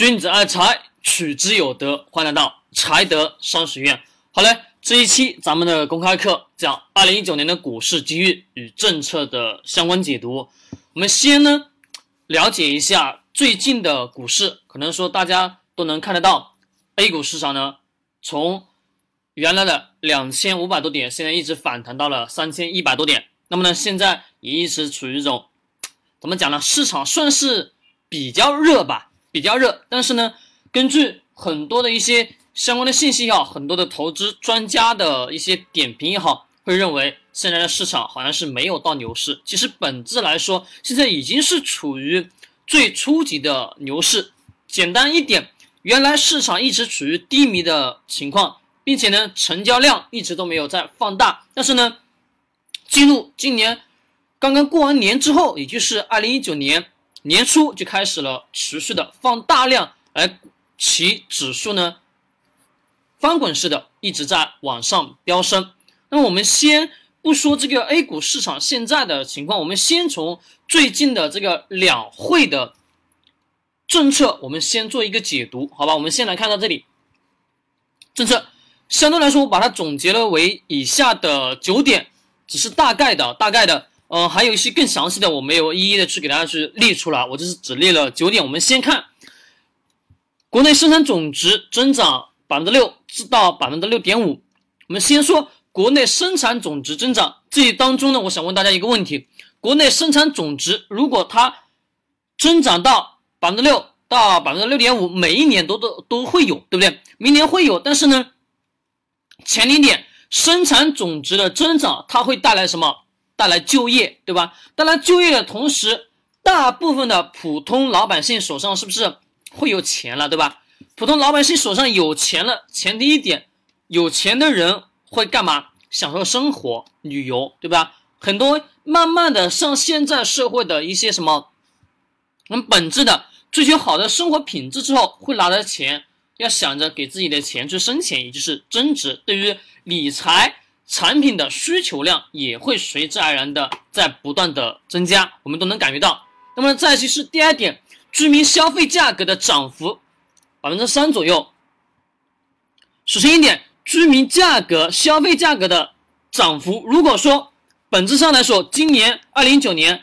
君子爱财，取之有德。欢迎来到财德商学院。好嘞，这一期咱们的公开课讲二零一九年的股市机遇与政策的相关解读。我们先呢了解一下最近的股市，可能说大家都能看得到，A 股市场呢从原来的两千五百多点，现在一直反弹到了三千一百多点。那么呢，现在也一直处于一种怎么讲呢？市场算是比较热吧。比较热，但是呢，根据很多的一些相关的信息也好，很多的投资专家的一些点评也好，会认为现在的市场好像是没有到牛市。其实本质来说，现在已经是处于最初级的牛市。简单一点，原来市场一直处于低迷的情况，并且呢，成交量一直都没有在放大。但是呢，进入今年刚刚过完年之后，也就是二零一九年。年初就开始了持续的放大量，而其指数呢翻滚式的一直在往上飙升。那么我们先不说这个 A 股市场现在的情况，我们先从最近的这个两会的政策，我们先做一个解读，好吧？我们先来看到这里，政策相对来说，我把它总结了为以下的九点，只是大概的，大概的。呃，还有一些更详细的，我没有一一的去给大家去列出来，我就是只列了九点。我们先看国内生产总值增长百分之六至到百分之六点五。我们先说国内生产总值增长，这当中呢，我想问大家一个问题：国内生产总值如果它增长到百分之六到百分之六点五，每一年都都都会有，对不对？明年会有，但是呢，前提点，生产总值的增长它会带来什么？带来就业，对吧？带来就业的同时，大部分的普通老百姓手上是不是会有钱了，对吧？普通老百姓手上有钱了，前提一点，有钱的人会干嘛？享受生活、旅游，对吧？很多慢慢的上现在社会的一些什么，很本质的追求好的生活品质之后，会拿着钱，要想着给自己的钱去生钱，也就是增值。对于理财。产品的需求量也会随之而然的在不断的增加，我们都能感觉到。那么再其是第二点，居民消费价格的涨幅百分之三左右。首先一点，居民价格消费价格的涨幅，如果说本质上来说，今年二零一九年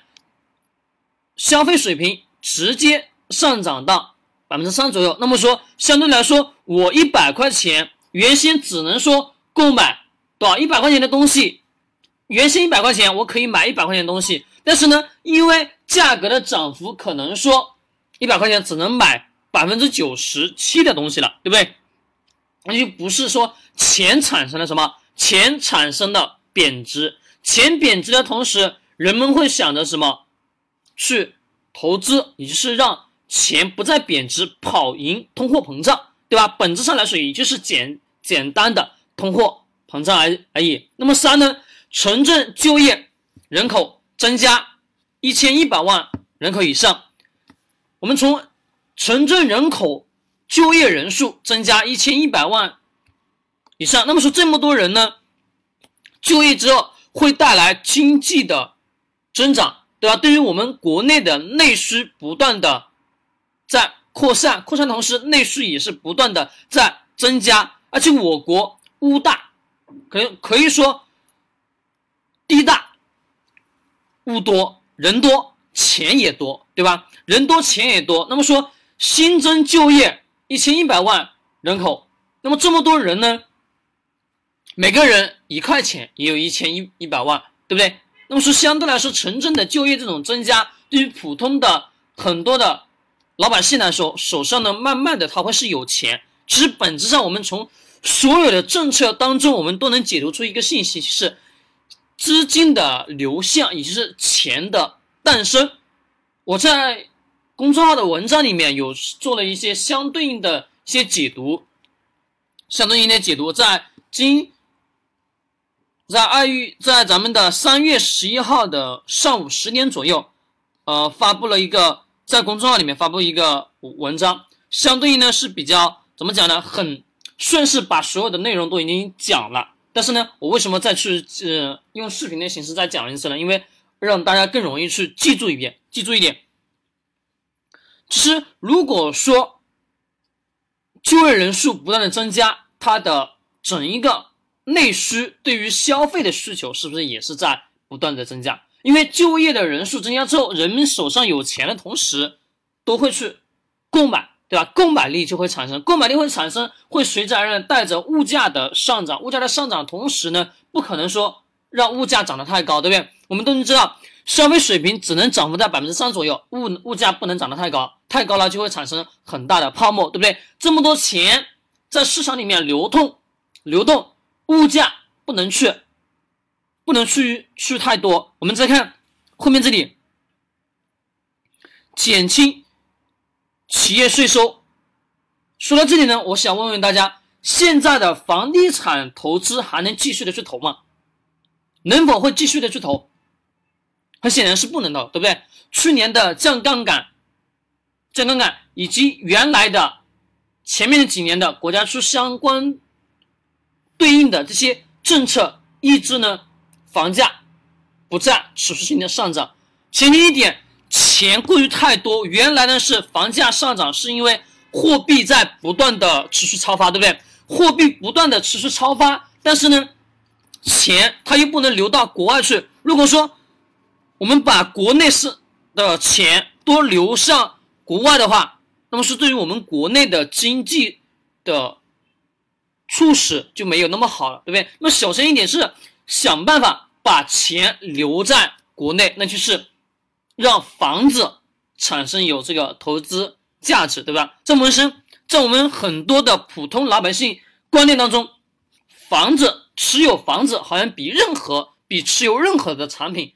消费水平直接上涨到百分之三左右，那么说相对来说，我一百块钱原先只能说购买。多少一百块钱的东西，原先一百块钱我可以买一百块钱的东西，但是呢，因为价格的涨幅，可能说一百块钱只能买百分之九十七的东西了，对不对？那就不是说钱产生了什么，钱产生了贬值，钱贬值的同时，人们会想着什么？去投资，也就是让钱不再贬值，跑赢通货膨胀，对吧？本质上来说，也就是简简单的通货。膨胀而而已。那么三呢？城镇就业人口增加一千一百万人口以上。我们从城镇人口就业人数增加一千一百万以上，那么说这么多人呢，就业之后会带来经济的增长，对吧？对于我们国内的内需不断的在扩散，扩散同时内需也是不断的在增加，而且我国物大。可可以说，地大物多人多钱也多，对吧？人多钱也多。那么说新增就业一千一百万人口，那么这么多人呢？每个人一块钱也有一千一一百万，对不对？那么说相对来说，城镇的就业这种增加，对于普通的很多的老百姓来说，手上呢慢慢的他会是有钱。其实本质上我们从所有的政策当中，我们都能解读出一个信息，是资金的流向，也就是钱的诞生。我在公众号的文章里面有做了一些相对应的一些解读，相对应的解读，在今在二月，在咱们的三月十一号的上午十点左右，呃，发布了一个在公众号里面发布一个文章，相对应呢是比较怎么讲呢？很。顺势把所有的内容都已经讲了，但是呢，我为什么再去呃用视频的形式再讲一次呢？因为让大家更容易去记住一遍，记住一点。其实如果说就业人数不断的增加，它的整一个内需对于消费的需求是不是也是在不断的增加？因为就业的人数增加之后，人们手上有钱的同时，都会去购买，对吧？购买力就会产生，购买力会产生，会随之而来带着物价的上涨。物价的上涨同时呢，不可能说让物价涨得太高，对不对？我们都能知道。消费水平只能涨幅在百分之三左右，物物价不能涨得太高，太高了就会产生很大的泡沫，对不对？这么多钱在市场里面流通，流动，物价不能去，不能去去太多。我们再看后面这里，减轻企业税收。说到这里呢，我想问问大家，现在的房地产投资还能继续的去投吗？能否会继续的去投？很显然是不能的，对不对？去年的降杠杆、降杠杆以及原来的前面的几年的国家出相关对应的这些政策抑制呢，房价不再持续性的上涨。前提一点，钱过于太多。原来呢是房价上涨是因为货币在不断的持续超发，对不对？货币不断的持续超发，但是呢，钱它又不能流到国外去。如果说我们把国内是的钱多流向国外的话，那么是对于我们国内的经济的促使就没有那么好了，对不对？那么小声一点是想办法把钱留在国内，那就是让房子产生有这个投资价值，对吧？在我们身，在我们很多的普通老百姓观念当中，房子持有房子好像比任何比持有任何的产品。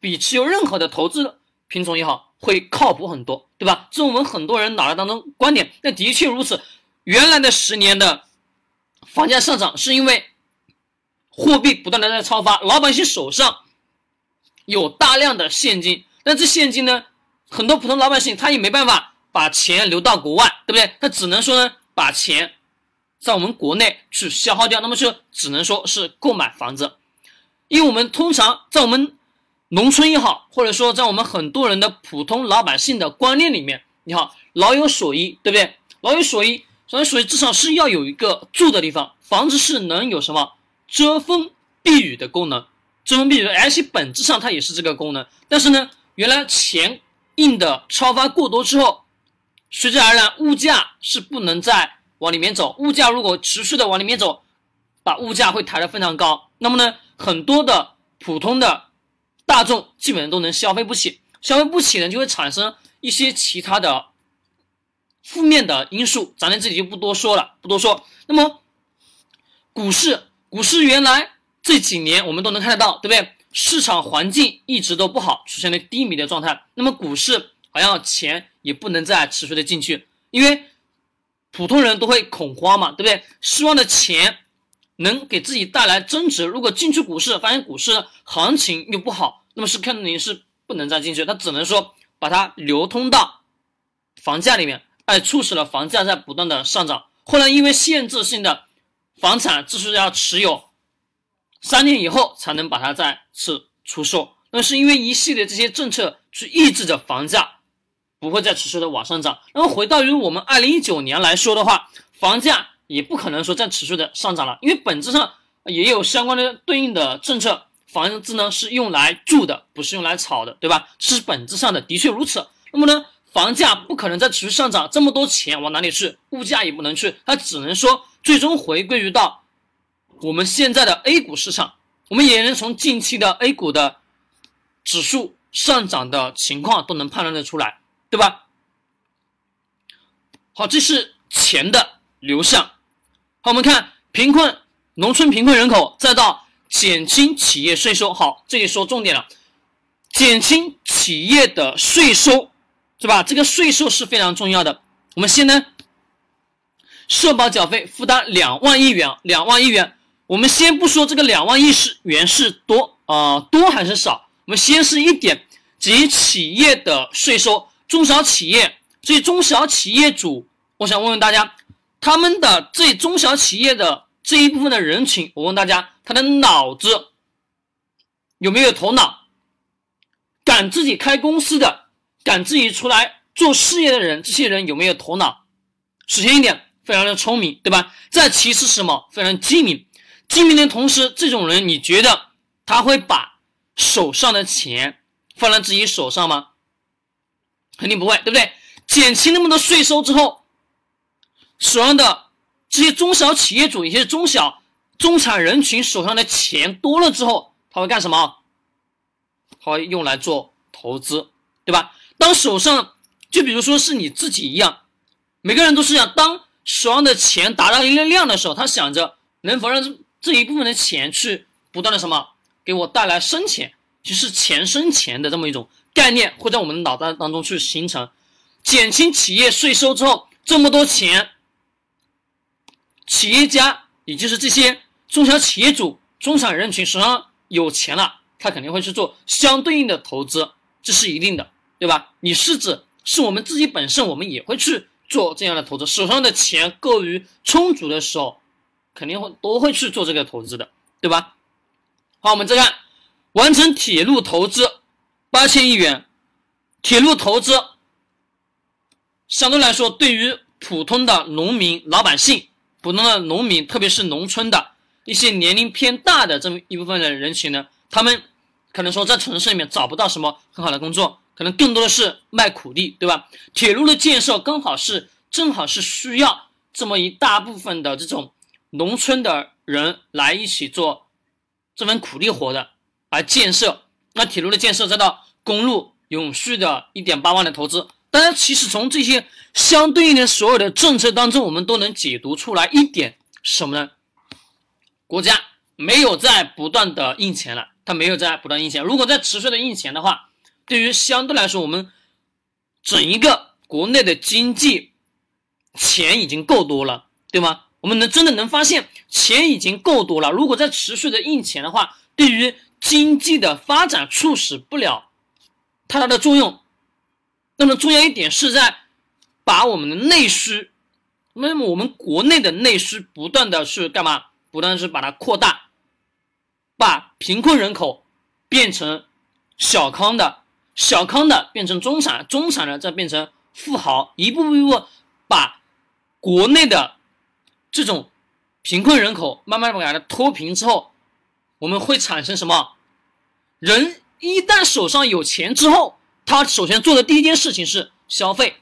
比持有任何的投资品种也好，会靠谱很多，对吧？这我们很多人脑袋当中观点。那的确如此。原来的十年的房价上涨，是因为货币不断的在超发，老百姓手上有大量的现金。那这现金呢，很多普通老百姓他也没办法把钱流到国外，对不对？他只能说呢，把钱在我们国内去消耗掉。那么就只能说是购买房子，因为我们通常在我们。农村也好，或者说在我们很多人的普通老百姓的观念里面，你好，老有所依，对不对？老有所依，老有所依，至少是要有一个住的地方。房子是能有什么遮风避雨的功能，遮风避雨，而且本质上它也是这个功能。但是呢，原来钱印的超发过多之后，随之而来，物价是不能再往里面走。物价如果持续的往里面走，把物价会抬得非常高。那么呢，很多的普通的。大众基本上都能消费不起，消费不起呢，就会产生一些其他的负面的因素，咱在这里就不多说了，不多说。那么，股市，股市原来这几年我们都能看得到，对不对？市场环境一直都不好，出现了低迷的状态。那么股市好像钱也不能再持续的进去，因为普通人都会恐慌嘛，对不对？希望的钱。能给自己带来增值。如果进去股市，发现股市行情又不好，那么是肯定是不能再进去。他只能说把它流通到房价里面，哎，促使了房价在不断的上涨。后来因为限制性的房产，只是要持有三年以后才能把它再次出售。那是因为一系列这些政策去抑制着房价不会再持续的往上涨。那么回到于我们二零一九年来说的话，房价。也不可能说再持续的上涨了，因为本质上也有相关的对应的政策，房子呢是用来住的，不是用来炒的，对吧？是本质上的，的确如此。那么呢，房价不可能再持续上涨，这么多钱往哪里去？物价也不能去，它只能说最终回归于到我们现在的 A 股市场。我们也能从近期的 A 股的指数上涨的情况都能判断得出来，对吧？好，这是钱的流向。好，我们看贫困农村贫困人口，再到减轻企业税收。好，这里说重点了，减轻企业的税收，是吧？这个税收是非常重要的。我们先呢，社保缴费负担两万亿元，两万亿元。我们先不说这个两万亿是元是多啊，多还是少？我们先是一点，及企业的税收，中小企业，所以中小企业主，我想问问大家。他们的这中小企业的这一部分的人群，我问大家，他的脑子有没有头脑？敢自己开公司的，敢自己出来做事业的人，这些人有没有头脑？首先一点，非常的聪明，对吧？再其次什么？非常机敏。精明的同时，这种人你觉得他会把手上的钱放在自己手上吗？肯定不会，对不对？减轻那么多税收之后，手上的这些中小企业主、一些中小中产人群手上的钱多了之后，他会干什么？他会用来做投资，对吧？当手上就比如说是你自己一样，每个人都是这样，当。手上的钱达到一定量的时候，他想着能否让这一部分的钱去不断的什么给我带来生钱，就是钱生钱的这么一种概念会在我们脑袋当中去形成。减轻企业税收之后，这么多钱，企业家也就是这些中小企业主、中产人群手上有钱了，他肯定会去做相对应的投资，这是一定的，对吧？你是指是我们自己本身，我们也会去。做这样的投资，手上的钱够于充足的时候，肯定会都会去做这个投资的，对吧？好，我们再看完成铁路投资八千亿元，铁路投资相对来说，对于普通的农民老百姓，普通的农民，特别是农村的一些年龄偏大的这么一部分的人群呢，他们可能说在城市里面找不到什么很好的工作。可能更多的是卖苦力，对吧？铁路的建设刚好是正好是需要这么一大部分的这种农村的人来一起做这份苦力活的，而建设那铁路的建设，再到公路永续的一点八万的投资。当然，其实从这些相对应的所有的政策当中，我们都能解读出来一点什么呢？国家没有在不断的印钱了，它没有在不断印钱。如果在持续的印钱的话，对于相对来说，我们整一个国内的经济钱已经够多了，对吗？我们能真的能发现钱已经够多了。如果再持续的印钱的话，对于经济的发展促使不了太大的作用。那么重要一点是在把我们的内需，那么我们国内的内需不断的去干嘛？不断是把它扩大，把贫困人口变成小康的。小康的变成中产，中产的再变成富豪，一步一步把国内的这种贫困人口慢慢的把它脱贫之后，我们会产生什么？人一旦手上有钱之后，他首先做的第一件事情是消费，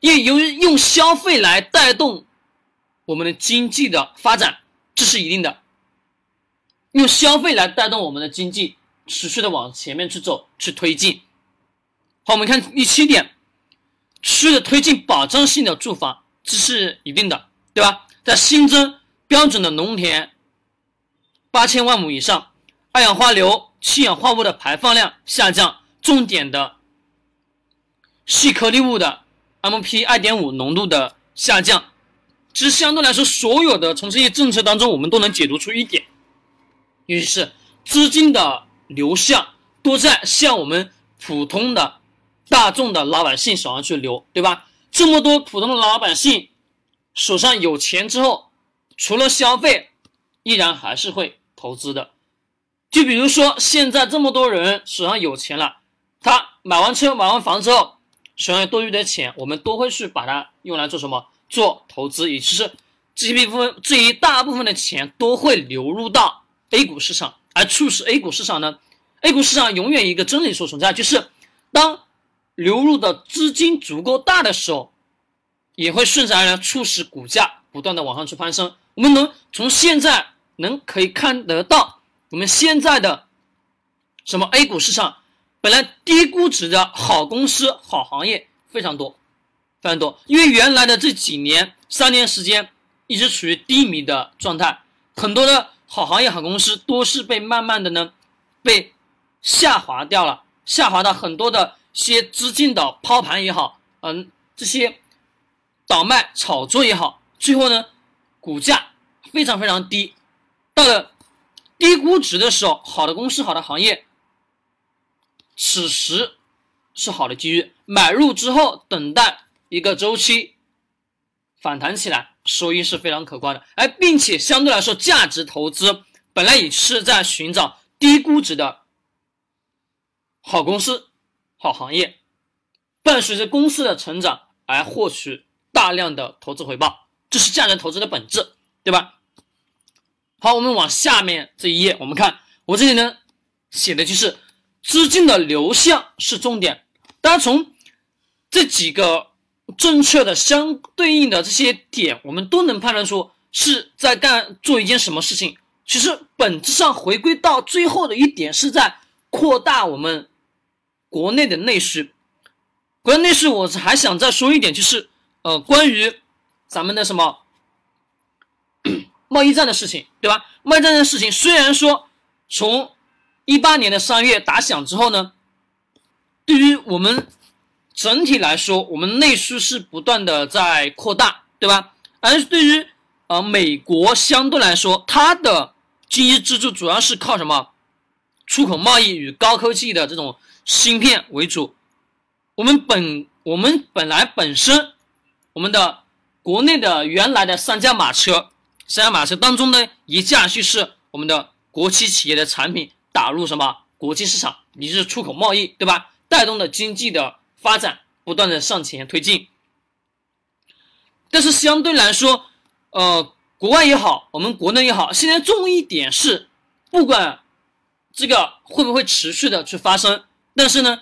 因为由于用消费来带动我们的经济的发展，这是一定的，用消费来带动我们的经济。持续的往前面去走，去推进。好，我们看第七点，持续推进保障性的住房，这是一定的，对吧？在新增标准的农田八千万亩以上，二氧化硫、氢氧化物的排放量下降，重点的细颗粒物的 MP 二点五浓度的下降，其实相对来说，所有的从这些政策当中，我们都能解读出一点，于是资金的。流向都在向我们普通的大众的老百姓手上去流，对吧？这么多普通的老百姓手上有钱之后，除了消费，依然还是会投资的。就比如说现在这么多人手上有钱了，他买完车买完房之后，手上多余的钱，我们都会去把它用来做什么？做投资，也就是这一部分这一大部分的钱都会流入到 A 股市场。而促使 A 股市场呢？A 股市场永远一个真理所存在，就是当流入的资金足够大的时候，也会顺势而然促使股价不断的往上去攀升。我们能从现在能可以看得到，我们现在的什么 A 股市场本来低估值的好公司、好行业非常多，非常多，因为原来的这几年、三年时间一直处于低迷的状态，很多的。好行业、好公司都是被慢慢的呢，被下滑掉了，下滑到很多的些资金的抛盘也好，嗯，这些倒卖炒作也好，最后呢，股价非常非常低，到了低估值的时候，好的公司、好的行业，此时是好的机遇，买入之后等待一个周期反弹起来。收益是非常可观的，哎，并且相对来说，价值投资本来也是在寻找低估值的好公司、好行业，伴随着公司的成长而获取大。量的投资回报，这是价值投资的本质，对吧？好，我们往下面这一页，我们看我这里呢写的就是资金的流向是重点。大家从这几个正确的相对应的这些点，我们都能判断出是在干做一件什么事情。其实本质上回归到最后的一点，是在扩大我们国内的内需。国内内需，我还想再说一点，就是呃，关于咱们的什么。贸易战的事情，对吧？贸易战的事情虽然说从一八年的三月打响之后呢，对于我们整体来说，我们内需是不断的在扩大，对吧？而对于呃美国相对来说，它的经济支柱主要是靠什么？出口贸易与高科技的这种芯片为主。我们本我们本来本身我们的国内的原来的三驾马车。三驾马车当中呢，一架就是我们的国企企业的产品打入什么国际市场，也就是出口贸易，对吧？带动的经济的发展不断的向前推进。但是相对来说，呃，国外也好，我们国内也好，现在重一点是，不管这个会不会持续的去发生，但是呢，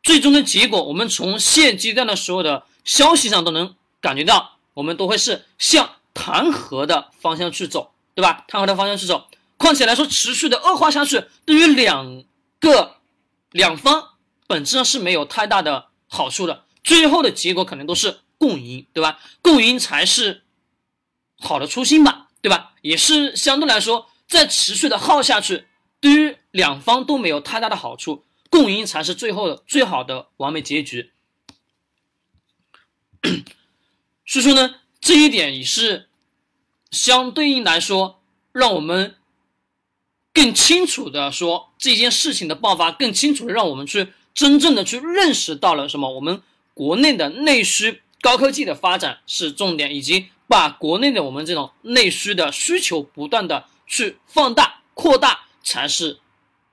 最终的结果，我们从现阶段的所有的消息上都能感觉到，我们都会是向。弹劾的方向去走，对吧？弹劾的方向去走，况且来说，持续的恶化下去，对于两个两方本质上是没有太大的好处的。最后的结果可能都是共赢，对吧？共赢才是好的初心吧，对吧？也是相对来说，再持续的耗下去，对于两方都没有太大的好处，共赢才是最后的最好的完美结局。所以说呢。这一点也是相对应来说，让我们更清楚的说这件事情的爆发，更清楚的让我们去真正的去认识到了什么？我们国内的内需高科技的发展是重点，以及把国内的我们这种内需的需求不断的去放大扩大才是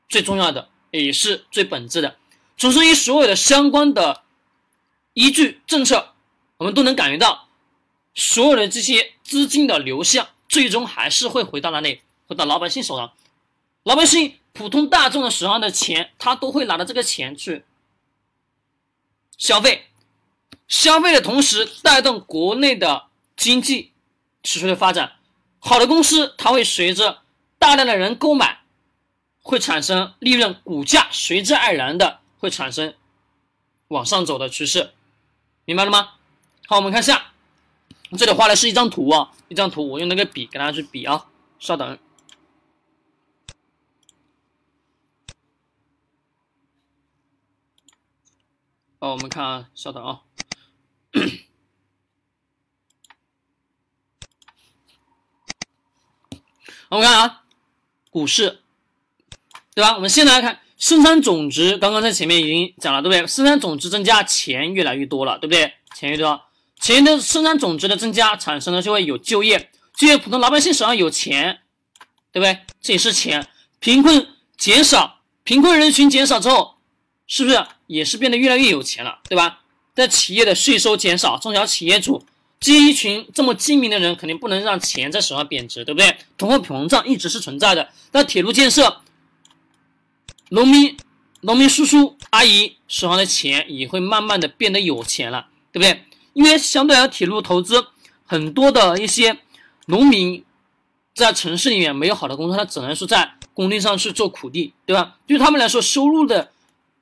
最重要的，也是最本质的。从这些所有的相关的依据政策，我们都能感觉到。所有的这些资金的流向，最终还是会回到哪里？回到老百姓手上。老百姓、普通大众的手上的钱，他都会拿着这个钱去消费。消费的同时，带动国内的经济持续的发展。好的公司，它会随着大量的人购买，会产生利润，股价随之而然的会产生往上走的趋势。明白了吗？好，我们看下。这里画的是一张图啊，一张图，我用那个笔给大家去比啊，稍等。哦，我们看啊，稍等啊。我们看啊，股市，对吧？我们先来看生产总值，刚刚在前面已经讲了，对不对？生产总值增加，钱越来越多了，对不对？钱越多。钱的生产总值的增加，产生了就会有就业，就业普通老百姓手上有钱，对不对？这也是钱。贫困减少，贫困人群减少之后，是不是也是变得越来越有钱了，对吧？在企业的税收减少，中小企业主这一群这么精明的人，肯定不能让钱在手上贬值，对不对？通货膨胀一直是存在的。那铁路建设，农民农民叔叔阿姨手上的钱也会慢慢的变得有钱了，对不对？因为相对来说，铁路投资很多的一些农民在城市里面没有好的工作，他只能是在工地上去做苦力，对吧？对他们来说，收入的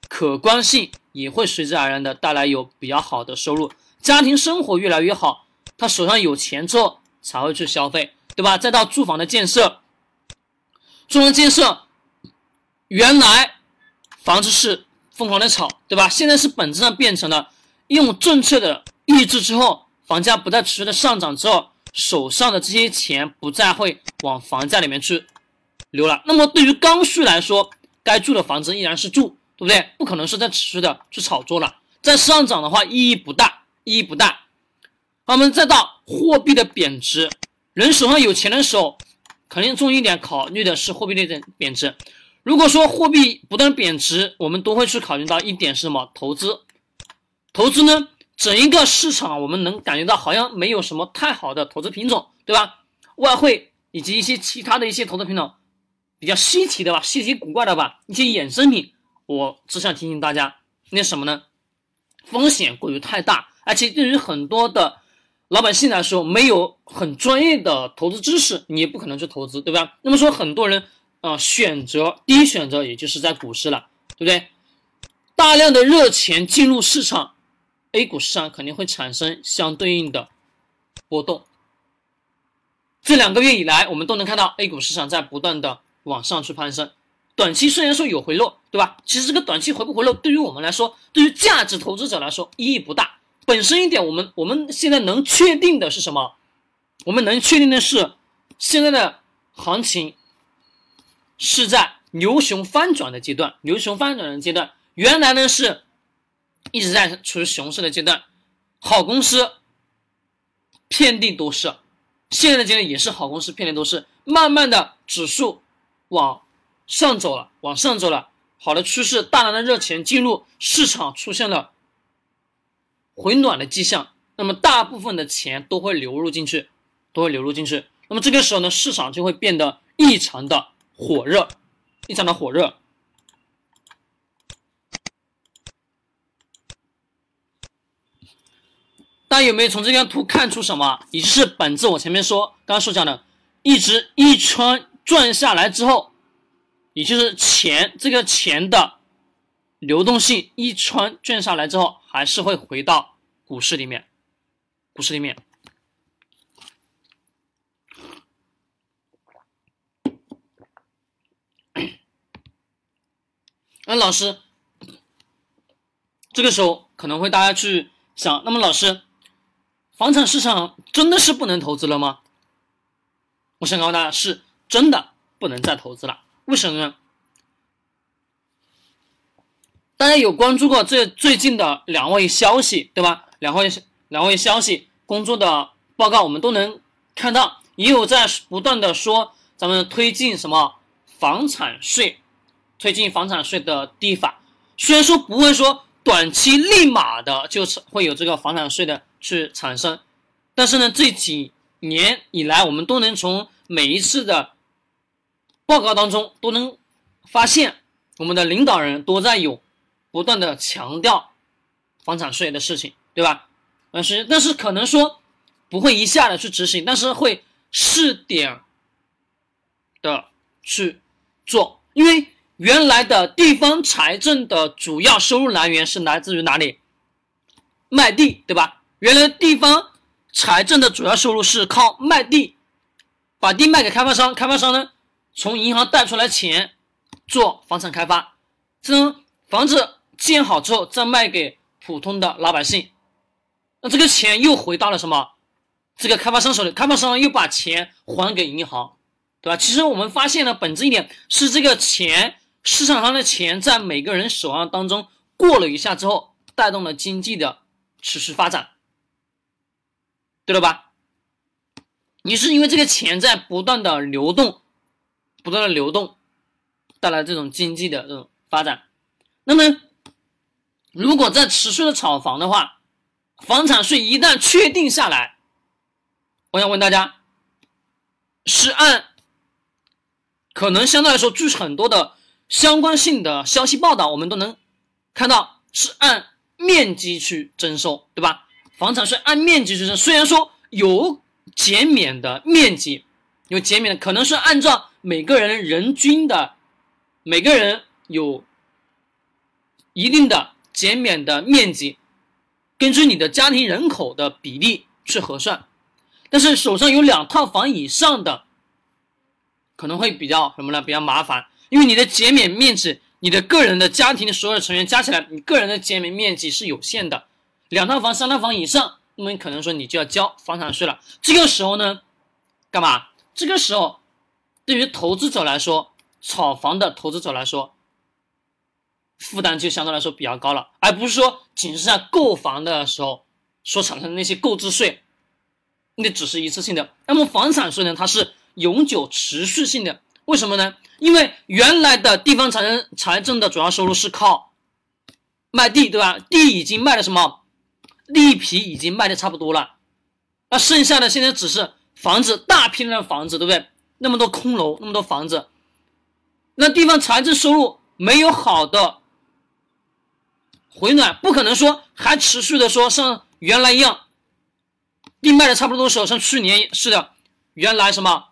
可观性也会随之而然的带来有比较好的收入，家庭生活越来越好，他手上有钱之后才会去消费，对吧？再到住房的建设，住房建设原来房子是疯狂的炒，对吧？现在是本质上变成了用政策的。抑制之后，房价不再持续的上涨之后，手上的这些钱不再会往房价里面去流了。那么对于刚需来说，该住的房子依然是住，对不对？不可能是在持续的去炒作了。在上涨的话，意义不大，意义不大。我们再到货币的贬值，人手上有钱的时候，肯定重一点考虑的是货币的贬值。如果说货币不断贬值，我们都会去考虑到一点是什么？投资，投资呢？整一个市场我们能感觉到好像没有什么太好的投资品种，对吧？外汇以及一些其他的一些投资品种比较稀奇的吧，稀奇古怪的吧，一些衍生品，我只想提醒大家，那什么呢？风险过于太大，而且对于很多的老百姓来说，没有很专业的投资知识，你也不可能去投资，对吧？那么说，很多人啊，选择第一选择也就是在股市了，对不对？大量的热钱进入市场，A 股市场肯定会产生相对应的波动。这两个月以来，我们都能看到 A 股市场在不断的往上去攀升。短期虽然说有回落，对吧？其实这个短期回不回落，对于我们来说，对于价值投资者来说意义不大。本身一点，我们我们现在能确定的是什么？我们能确定的是，现在的行情是在牛熊翻转的阶段。牛熊翻转的阶段，原来呢是一直在处于熊市的阶段，好公司遍地都是。现在的阶段也是好公司遍地都是，慢慢的指数往。上走了，往上走了，好的趋势，大量的热钱进入市场，出现了回暖的迹象。那么大部分的钱都会流入进去，都会流入进去。那么这个时候呢，市场就会变得异常的火热，异常的火热。大家有没有从这张图看出什么？也就是本质，我前面说，刚刚所讲的，一直一圈转下来之后。也就是钱，这个钱的流动性一圈转下来之后，还是会回到股市里面。股市里面，那老师，这个时候可能会大家去想，那么老师，房产市场真的是不能投资了吗？我想告诉大家，是真的不能再投资了。为什么呢？大家有关注过这最近的两位消息，对吧？两位两位消息工作的报告，我们都能看到，也有在不断的说咱们推进什么房产税，推进房产税的立法。虽然说不会说短期立马的就是会有这个房产税的去产生，但是呢，这几年以来，我们都能从每一次的。报告当中都能发现，我们的领导人都在有不断的强调房产税的事情，对吧？但是但是可能说不会一下的去执行，但是会试点的去做，因为原来的地方财政的主要收入来源是来自于哪里？卖地，对吧？原来地方财政的主要收入是靠卖地，把地卖给开发商，开发商呢？从银行贷出来钱做房产开发，这种房子建好之后再卖给普通的老百姓，那这个钱又回到了什么？这个开发商手里，开发商又把钱还给银行，对吧？其实我们发现呢，本质一点是这个钱市场上的钱在每个人手上当中过了一下之后，带动了经济的持续发展，对了吧？你是因为这个钱在不断的流动。不断的流动带来这种经济的这种发展，那么如果在持续的炒房的话，房产税一旦确定下来，我想问大家，是按可能相对来说，据很多的相关性的消息报道，我们都能看到是按面积去征收，对吧？房产税按面积去征，虽然说有减免的面积。有减免的，可能是按照每个人人均的，每个人有一定的减免的面积，根据你的家庭人口的比例去核算。但是手上有两套房以上的，可能会比较什么呢？比较麻烦，因为你的减免面积，你的个人的家庭的所有成员加起来，你个人的减免面积是有限的。两套房、三套房以上，那么可能说你就要交房产税了。这个时候呢，干嘛？这个时候，对于投资者来说，炒房的投资者来说，负担就相对来说比较高了，而不是说仅是在购房的时候所产生的那些购置税，那只是一次性的。那么房产税呢，它是永久持续性的。为什么呢？因为原来的地方财政财政的主要收入是靠卖地，对吧？地已经卖了什么？地皮已经卖的差不多了，那剩下的现在只是房子，大批量的房子，对不对？那么多空楼，那么多房子，那地方财政收入没有好的回暖，不可能说还持续的说像原来一样，地卖的差不多的时候，像去年似的，原来什么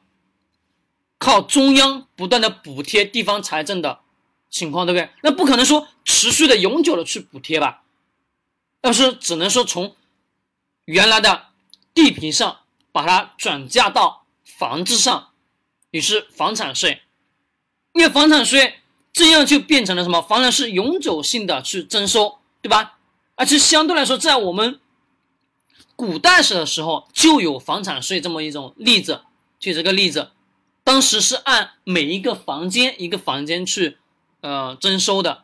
靠中央不断的补贴地方财政的情况，对不对？那不可能说持续的永久的去补贴吧？要是只能说从原来的地皮上把它转嫁到房子上，也是房产税，因为房产税这样就变成了什么？房产是永久性的去征收，对吧？而且相对来说，在我们古代史的时候就有房产税这么一种例子，举这个例子，当时是按每一个房间一个房间去呃征收的。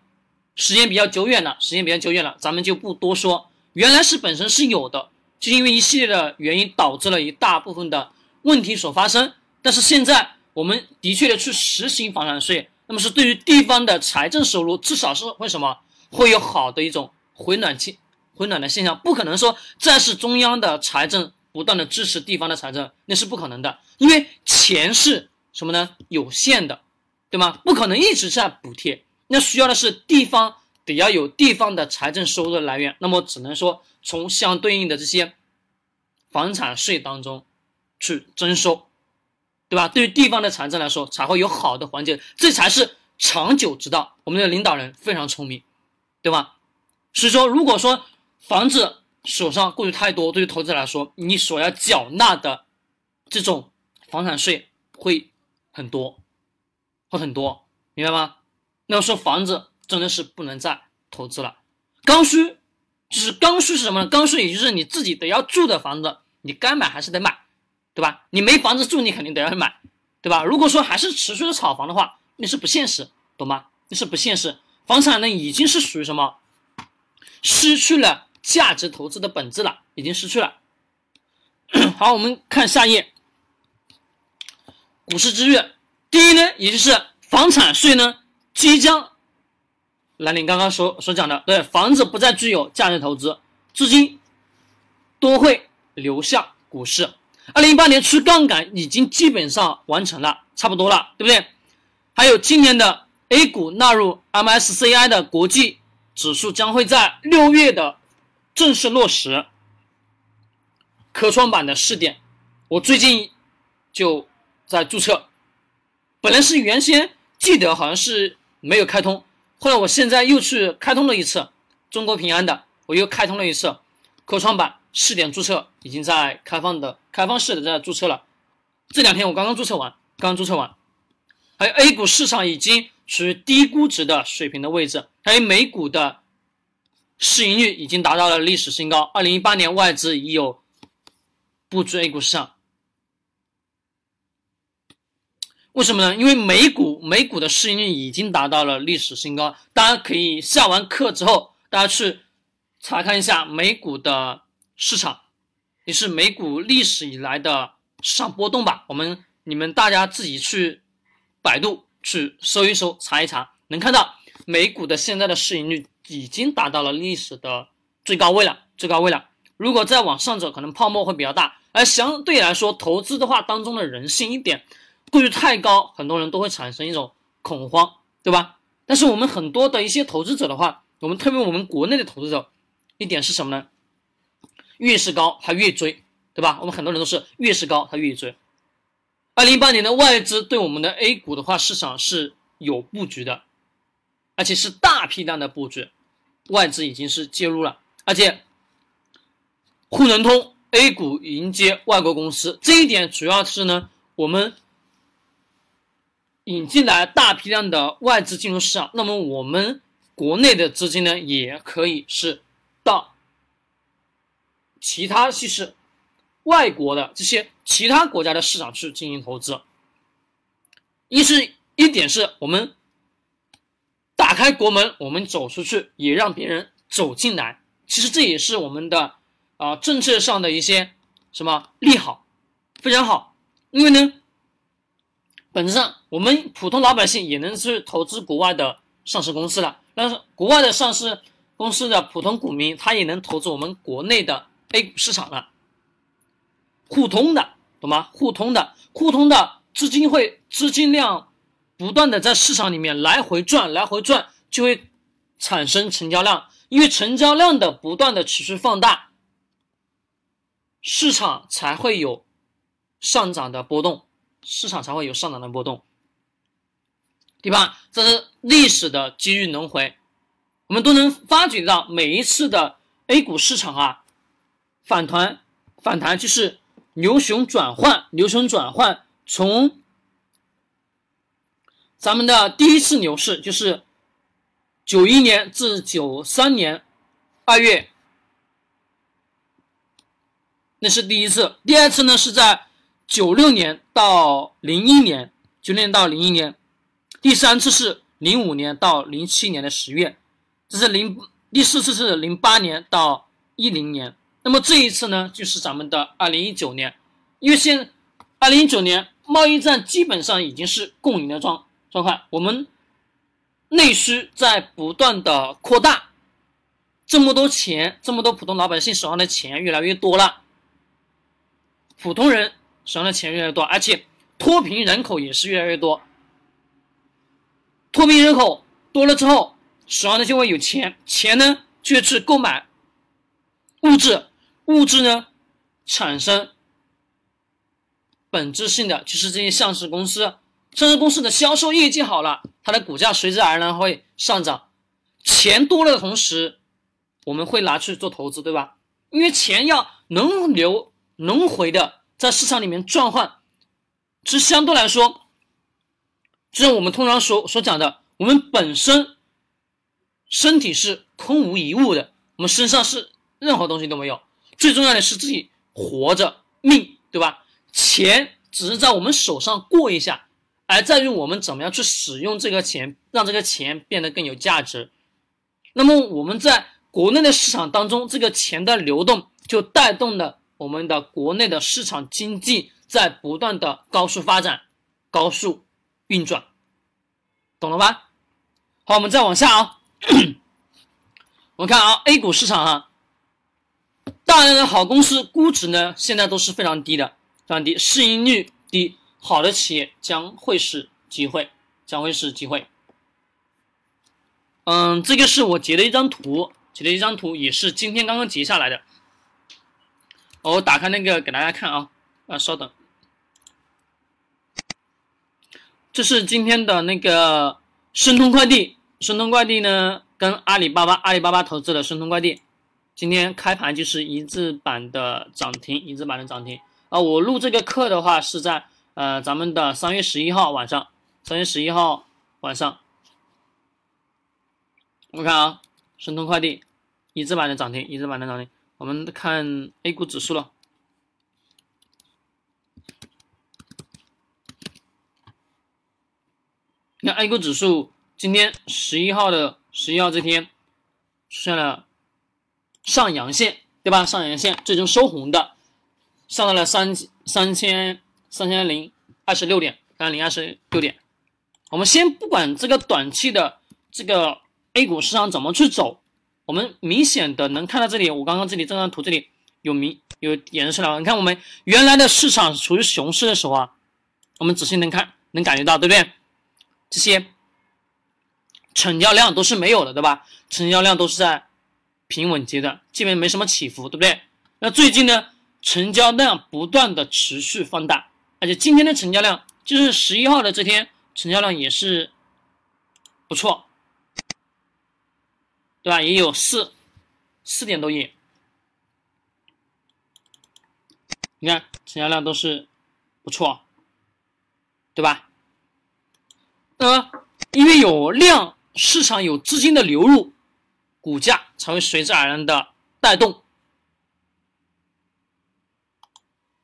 时间比较久远了，时间比较久远了，咱们就不多说。原来是本身是有的，就因为一系列的原因导致了一大部分的问题所发生。但是现在我们的确的去实行房产税，那么是对于地方的财政收入，至少是会什么会有好的一种回暖期回暖的现象。不可能说再是中央的财政不断的支持地方的财政，那是不可能的，因为钱是什么呢？有限的，对吗？不可能一直在补贴。那需要的是地方得要有地方的财政收入来源，那么只能说从相对应的这些房产税当中去征收，对吧？对于地方的财政来说，才会有好的环节，这才是长久之道。我们的领导人非常聪明，对吧？所以说，如果说房子手上过于太多，对于投资者来说，你所要缴纳的这种房产税会很多，会很多，明白吗？那说房子真的是不能再投资了，刚需就是刚需是什么呢？刚需也就是你自己得要住的房子，你该买还是得买，对吧？你没房子住，你肯定得要去买，对吧？如果说还是持续的炒房的话，那是不现实，懂吗？那是不现实。房产呢已经是属于什么？失去了价值投资的本质了，已经失去了。好，我们看下一页，股市之月，第一呢，也就是房产税呢。即将来临，刚刚所所讲的，对房子不再具有价值投资，资金多会流向股市。二零一八年去杠杆已经基本上完成了，差不多了，对不对？还有今年的 A 股纳入 MSCI 的国际指数将会在六月的正式落实。科创板的试点，我最近就在注册，本来是原先记得好像是。没有开通，后来我现在又去开通了一次中国平安的，我又开通了一次科创板试点注册，已经在开放的开放式的在注册了。这两天我刚刚注册完，刚注册完。还有 A 股市场已经处于低估值的水平的位置，还有美股的市盈率已经达到了历史新高。二零一八年外资已有布局 A 股市场。为什么呢？因为美股美股的市盈率已经达到了历史新高，大家可以下完课之后，大家去查看一下美股的市场，也是美股历史以来的市场波动吧。我们你们大家自己去百度去搜一搜，查一查，能看到美股的现在的市盈率已经达到了历史的最高位了，最高位了。如果再往上走，可能泡沫会比较大。而相对来说，投资的话当中的人性一点。过于太高，很多人都会产生一种恐慌，对吧？但是我们很多的一些投资者的话，我们特别我们国内的投资者，一点是什么呢？越是高他越追，对吧？我们很多人都是越是高他越追。二零一八年的外资对我们的 A 股的话市场是有布局的，而且是大批量的布局，外资已经是介入了，而且沪能通 A 股迎接外国公司，这一点主要是呢我们。引进来大批量的外资进入市场，那么我们国内的资金呢，也可以是到其他其实外国的这些其他国家的市场去进行投资。一是一点是我们打开国门，我们走出去，也让别人走进来。其实这也是我们的啊政策上的一些什么利好，非常好。因为呢。本质上，我们普通老百姓也能去投资国外的上市公司了。但是国外的上市公司的普通股民，他也能投资我们国内的 A 股市场了，互通的，懂吗？互通的，互通的资金会资金量不断的在市场里面来回转，来回转，就会产生成交量，因为成交量的不断的持续放大，市场才会有上涨的波动，市场才会有上涨的波动。对吧？这是历史的机遇轮回，我们都能发觉到每一次的 A 股市场啊，反弹反弹就是牛熊转换，牛熊转换。从咱们的第一次牛市就是九一年至九三年二月，那是第一次。第二次呢是在九六年到零一年，九六年到零一年。第三次是零五年到零七年的十月，这是零第四次是零八年到一零年，那么这一次呢，就是咱们的二零一九年，因为现二零一九年贸易战基本上已经是共赢的状状况，我们内需在不断的扩大，这么多钱，这么多普通老百姓手上的钱越来越多了，普通人手上的钱越来越多，而且脱贫人口也是越来越多。脱贫人口多了之后，手上呢就会有钱，钱呢就去购买物质，物质呢产生本质性的就是这些上市公司，上市公司的销售业绩好了，它的股价随之而然会上涨。钱多了的同时，我们会拿去做投资，对吧？因为钱要轮流轮回的在市场里面转换，是相对来说。就像我们通常所所讲的，我们本身身体是空无一物的，我们身上是任何东西都没有，最重要的是自己活着命，对吧？钱只是在我们手上过一下，而在于我们怎么样去使用这个钱，让这个钱变得更有价值。那么我们在国内的市场当中，这个钱的流动就带动了我们的国内的市场经济在不断的高速发展，高速。运转，懂了吧？好，我们再往下啊。我们看啊，A 股市场啊，大量的好公司估值呢，现在都是非常低的，非常低，市盈率低，好的企业将会是机会，将会是机会。嗯，这个是我截的一张图，截的一张图，也是今天刚刚截下来的。我打开那个给大家看啊，啊，稍等。这是今天的那个申通快递，申通快递呢跟阿里巴巴，阿里巴巴投资的申通快递，今天开盘就是一字板的涨停，一字板的涨停。啊！我录这个课的话是在呃咱们的三月十一号晚上，三月十一号晚上，我看啊，申通快递一字板的涨停，一字板的涨停，我们看 A 股指数了。那 A 股指数今天十一号的十一号这天出现了上阳线，对吧？上阳线最终收红的，上到了三三千三千零二十六点，三千零二十六点。我们先不管这个短期的这个 A 股市场怎么去走，我们明显的能看到这里，我刚刚这里这张图这里有明有演示了。你看我们原来的市场处于熊市的时候啊，我们仔细能看能感觉到，对不对？这些成交量都是没有的，对吧？成交量都是在平稳阶段，基本没什么起伏，对不对？那最近呢，成交量不断的持续放大，而且今天的成交量就是十一号的这天，成交量也是不错，对吧？也有四四点多亿，你看成交量都是不错，对吧？呃，因为有量，市场有资金的流入，股价才会随之而然的带动。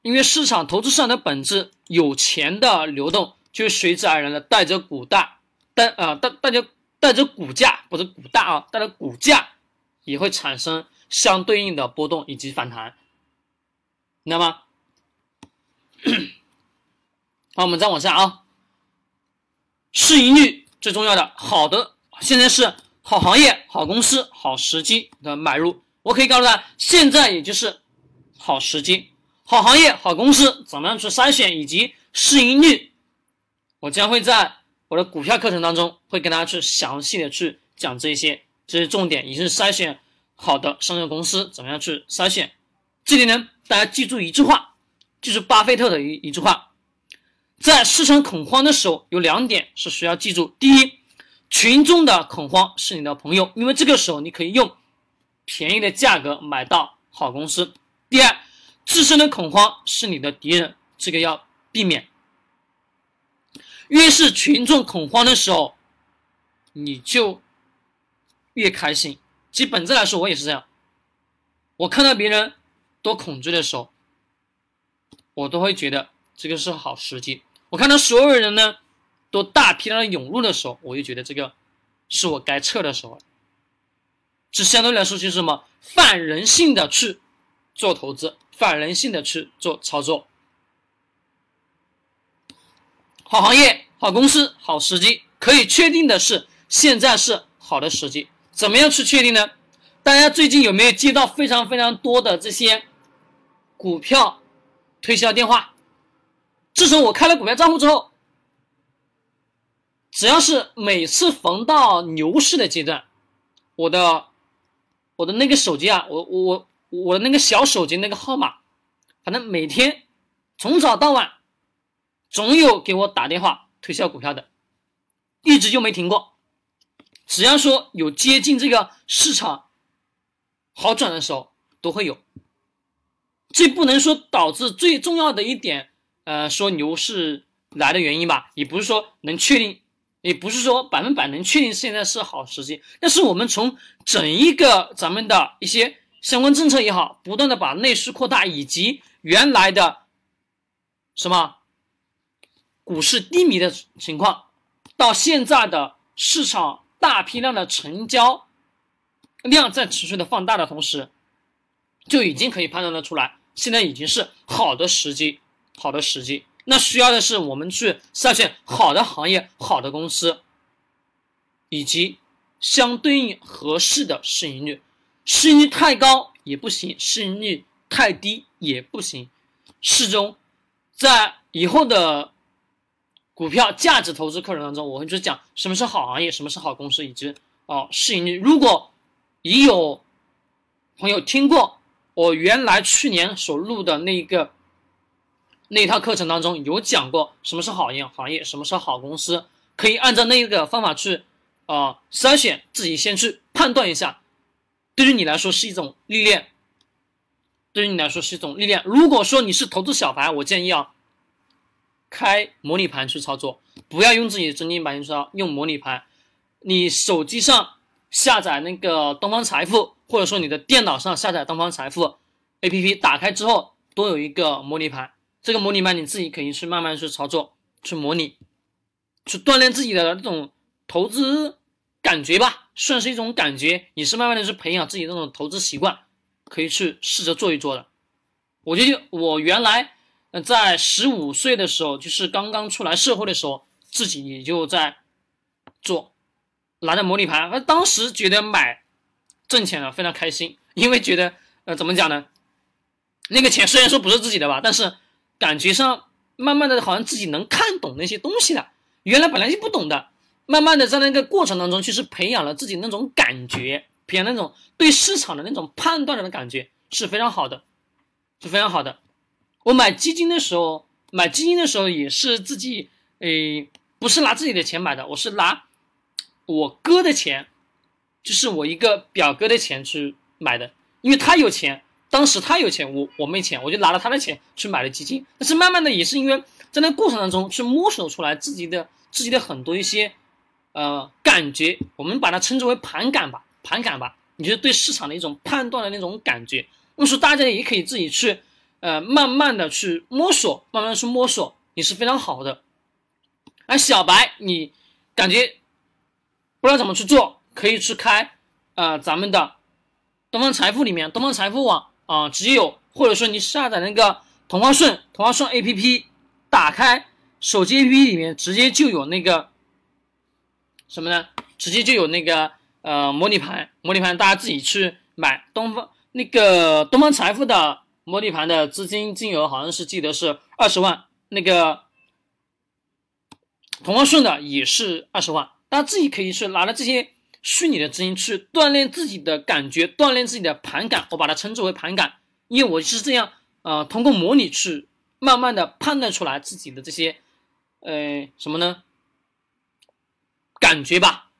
因为市场投资市场的本质，有钱的流动，就会随之而然的带着股大，带啊带带着带着股价，不是股大啊，带着股价也会产生相对应的波动以及反弹，明白吗？好，我们再往下啊。市盈率最重要的，好的，现在是好行业、好公司、好时机的买入。我可以告诉大家，现在也就是好时机。好行业、好公司怎么样去筛选，以及市盈率，我将会在我的股票课程当中会跟大家去详细的去讲这些这些重点，也是筛选好的上市公司怎么样去筛选。这里呢，大家记住一句话，就是巴菲特的一一句话，在市场恐慌的时候，有两点是需要记住：第一，群众的恐慌是你的朋友，因为这个时候你可以用便宜的价格买到好公司；第二，自身的恐慌是你的敌人，这个要避免。越是群众恐慌的时候，你就越开心。其实本质来说，我也是这样，我看到别人。多恐惧的时候，我都会觉得这个是好时机。我看到所有人呢都大批量的涌入的时候，我就觉得这个是我该撤的时候。这相对来说就是什么反人性的去做投资，反人性的去做操作。好行业、好公司、好时机，可以确定的是现在是好的时机。怎么样去确定呢？大家最近有没有接到非常非常多的这些？股票推销电话，自从我开了股票账户之后，只要是每次逢到牛市的阶段，我的我的那个手机啊，我我我的那个小手机那个号码，反正每天从早到晚，总有给我打电话推销股票的，一直就没停过。只要说有接近这个市场好转的时候，都会有。这不能说导致最重要的一点，呃，说牛市来的原因吧，也不是说能确定，也不是说百分百能确定现在是好时机。但是我们从整一个咱们的一些相关政策也好，不断的把内需扩大，以及原来的什么股市低迷的情况，到现在的市场大批量的成交量在持续的放大的同时，就已经可以判断的出来。现在已经是好的时机，好的时机。那需要的是我们去筛选好的行业、好的公司，以及相对应合适的市盈率。市盈率太高也不行，市盈率太低也不行。适中，在以后的股票价值投资课程当中，我会去讲什么是好行业，什么是好公司，以及哦市盈率。如果已有朋友听过。我原来去年所录的那一个那一套课程当中有讲过什么是好业行业，什么是好公司，可以按照那个方法去啊筛选，自己先去判断一下，对于你来说是一种历练，对于你来说是一种历练。如果说你是投资小白，我建议啊开模拟盘去操作，不要用自己的真金白银去操用模拟盘，你手机上下载那个东方财富。或者说你的电脑上下载东方财富 A P P，打开之后都有一个模拟盘，这个模拟盘你自己可以去慢慢去操作，去模拟，去锻炼自己的这种投资感觉吧，算是一种感觉，也是慢慢的去培养自己那种投资习惯，可以去试着做一做的。我觉得我原来在十五岁的时候，就是刚刚出来社会的时候，自己也就在做，拿着模拟盘，那当时觉得买。挣钱了，非常开心，因为觉得，呃，怎么讲呢？那个钱虽然说不是自己的吧，但是感觉上慢慢的好像自己能看懂那些东西了。原来本来就不懂的，慢慢的在那个过程当中，其实培养了自己那种感觉，培养那种对市场的那种判断的感觉是非常好的，是非常好的。我买基金的时候，买基金的时候也是自己，诶，不是拿自己的钱买的，我是拿我哥的钱。就是我一个表哥的钱去买的，因为他有钱，当时他有钱，我我没钱，我就拿了他的钱去买了基金。但是慢慢的也是因为在那过程当中去摸索出来自己的自己的很多一些呃感觉，我们把它称之为盘感吧，盘感吧，你就对市场的一种判断的那种感觉。那么说大家也可以自己去呃慢慢的去摸索，慢慢去摸索也是非常好的。而小白你感觉不知道怎么去做。可以去开，呃，咱们的东方财富里面，东方财富网啊，只有或者说你下载那个同花顺，同花顺 A P P，打开手机 A P P 里面直接就有那个什么呢？直接就有那个呃模拟盘，模拟盘大家自己去买。东方那个东方财富的模拟盘的资金金额好像是记得是二十万，那个同花顺的也是二十万，大家自己可以去拿着这些虚拟的资金去锻炼自己的感觉，锻炼自己的盘感，我把它称之为盘感，因为我是这样，呃，通过模拟去慢慢的判断出来自己的这些，呃，什么呢？感觉吧，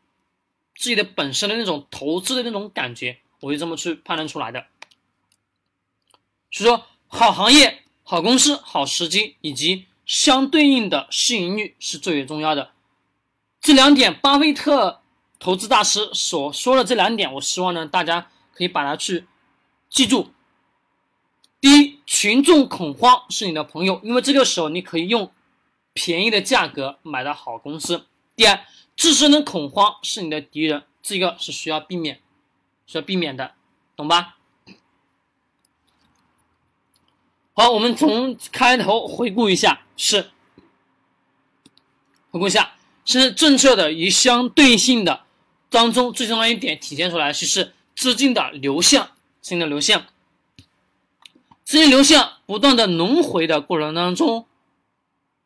自己的本身的那种投资的那种感觉，我就这么去判断出来的。所以说，好行业、好公司、好时机以及相对应的市盈率是最为重要的。这两点，巴菲特投资大师所说的这两点，我希望呢大家可以把它去记住。第一，群众恐慌是你的朋友，因为这个时候你可以用便宜的价格买到好公司。第二。自身的恐慌是你的敌人，这个是需要避免，需要避免的，懂吧？好，我们从开头回顾一下，是回顾一下，是政策的与相对性的当中最重要一点体现出来，就是资金的流向，资金的流向，资金流向不断的轮回的过程当中，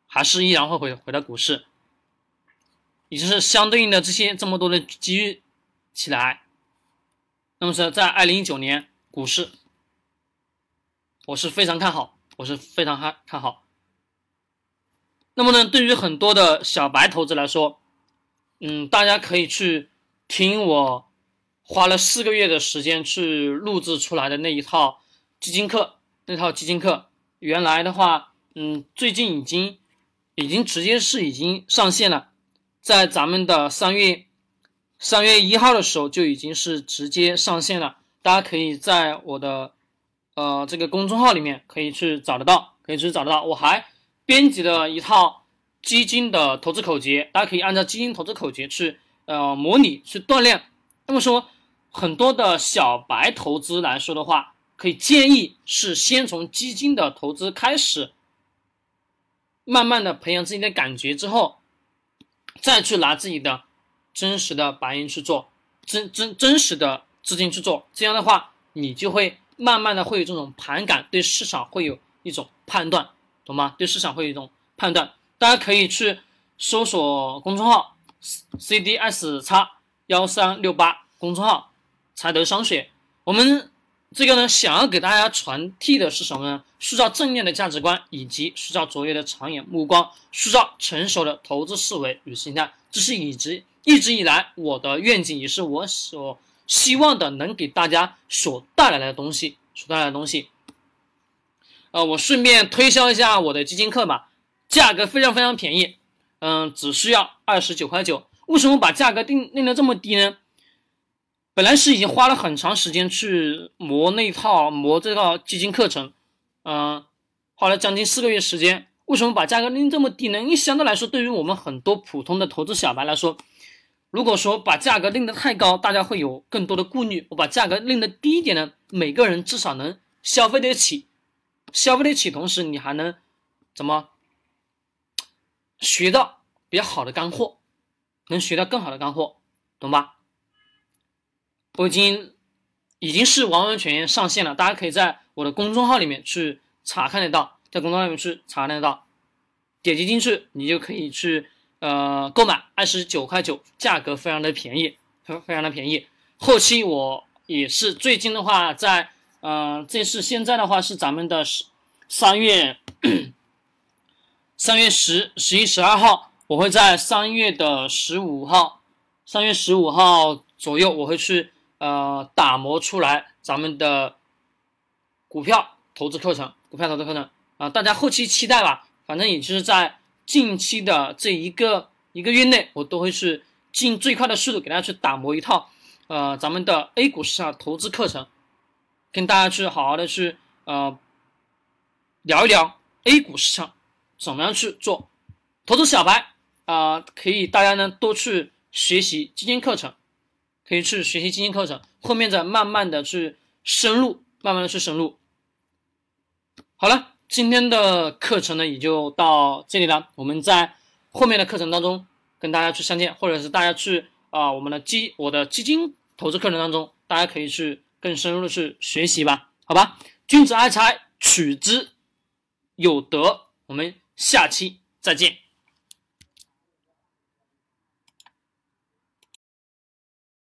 还是依然会回回到股市。也就是相对应的这些这么多的机遇起来，那么是在二零一九年股市，我是非常看好，我是非常看看好。那么呢，对于很多的小白投资来说，嗯，大家可以去听我花了四个月的时间去录制出来的那一套基金课，那套基金课原来的话，嗯，最近已经已经直接是已经上线了。在咱们的三月三月一号的时候就已经是直接上线了，大家可以在我的呃这个公众号里面可以去找得到，可以去找得到。我还编辑了一套基金的投资口诀，大家可以按照基金投资口诀去呃模拟去锻炼。那么说，很多的小白投资来说的话，可以建议是先从基金的投资开始，慢慢的培养自己的感觉之后。再去拿自己的真实的白银去做，真真真实的资金去做，这样的话，你就会慢慢的会有这种盘感，对市场会有一种判断，懂吗？对市场会有一种判断。大家可以去搜索公众号 CDS 叉幺三六八公众号，才德商学。我们这个呢，想要给大家传递的是什么呢？塑造正面的价值观，以及塑造卓越的长远目光，塑造成熟的投资思维与心态。这是一直一直以来我的愿景，也是我所希望的，能给大家所带来的东西，所带来的东西。呃，我顺便推销一下我的基金课吧，价格非常非常便宜，嗯，只需要二十九块九。为什么把价格定定的这么低呢？本来是已经花了很长时间去磨那套磨这套基金课程，嗯，花了将近四个月时间。为什么把价格定这么低呢？因为相对来说，对于我们很多普通的投资小白来说，如果说把价格定的太高，大家会有更多的顾虑。我把价格定的低一点呢，每个人至少能消费得起，消费得起，同时你还能怎么学到比较好的干货，能学到更好的干货，懂吧？我已经已经是完完全全上线了，大家可以在我的公众号里面去查看得到，在公众号里面去查看得到，点击进去你就可以去呃购买，二十九块九，价格非常的便宜，非常的便宜。后期我也是最近的话，在呃这是现在的话是咱们的三月三月十十一十二号，我会在三月的十五号，三月十五号左右我会去。呃，打磨出来咱们的股票投资课程，股票投资课程啊，大家后期期待吧。反正也就是在近期的这一个一个月内，我都会是尽最快的速度给大家去打磨一套呃咱们的 A 股市场投资课程，跟大家去好好的去呃聊一聊 A 股市场怎么样去做。投资小白啊，可以大家呢多去学习基金课程。可以去学习基金课程，后面再慢慢的去深入，慢慢的去深入。好了，今天的课程呢也就到这里了。我们在后面的课程当中跟大家去相见，或者是大家去啊我们的基我的基金投资课程当中，大家可以去更深入的去学习吧，好吧？君子爱财，取之有德。我们下期再见。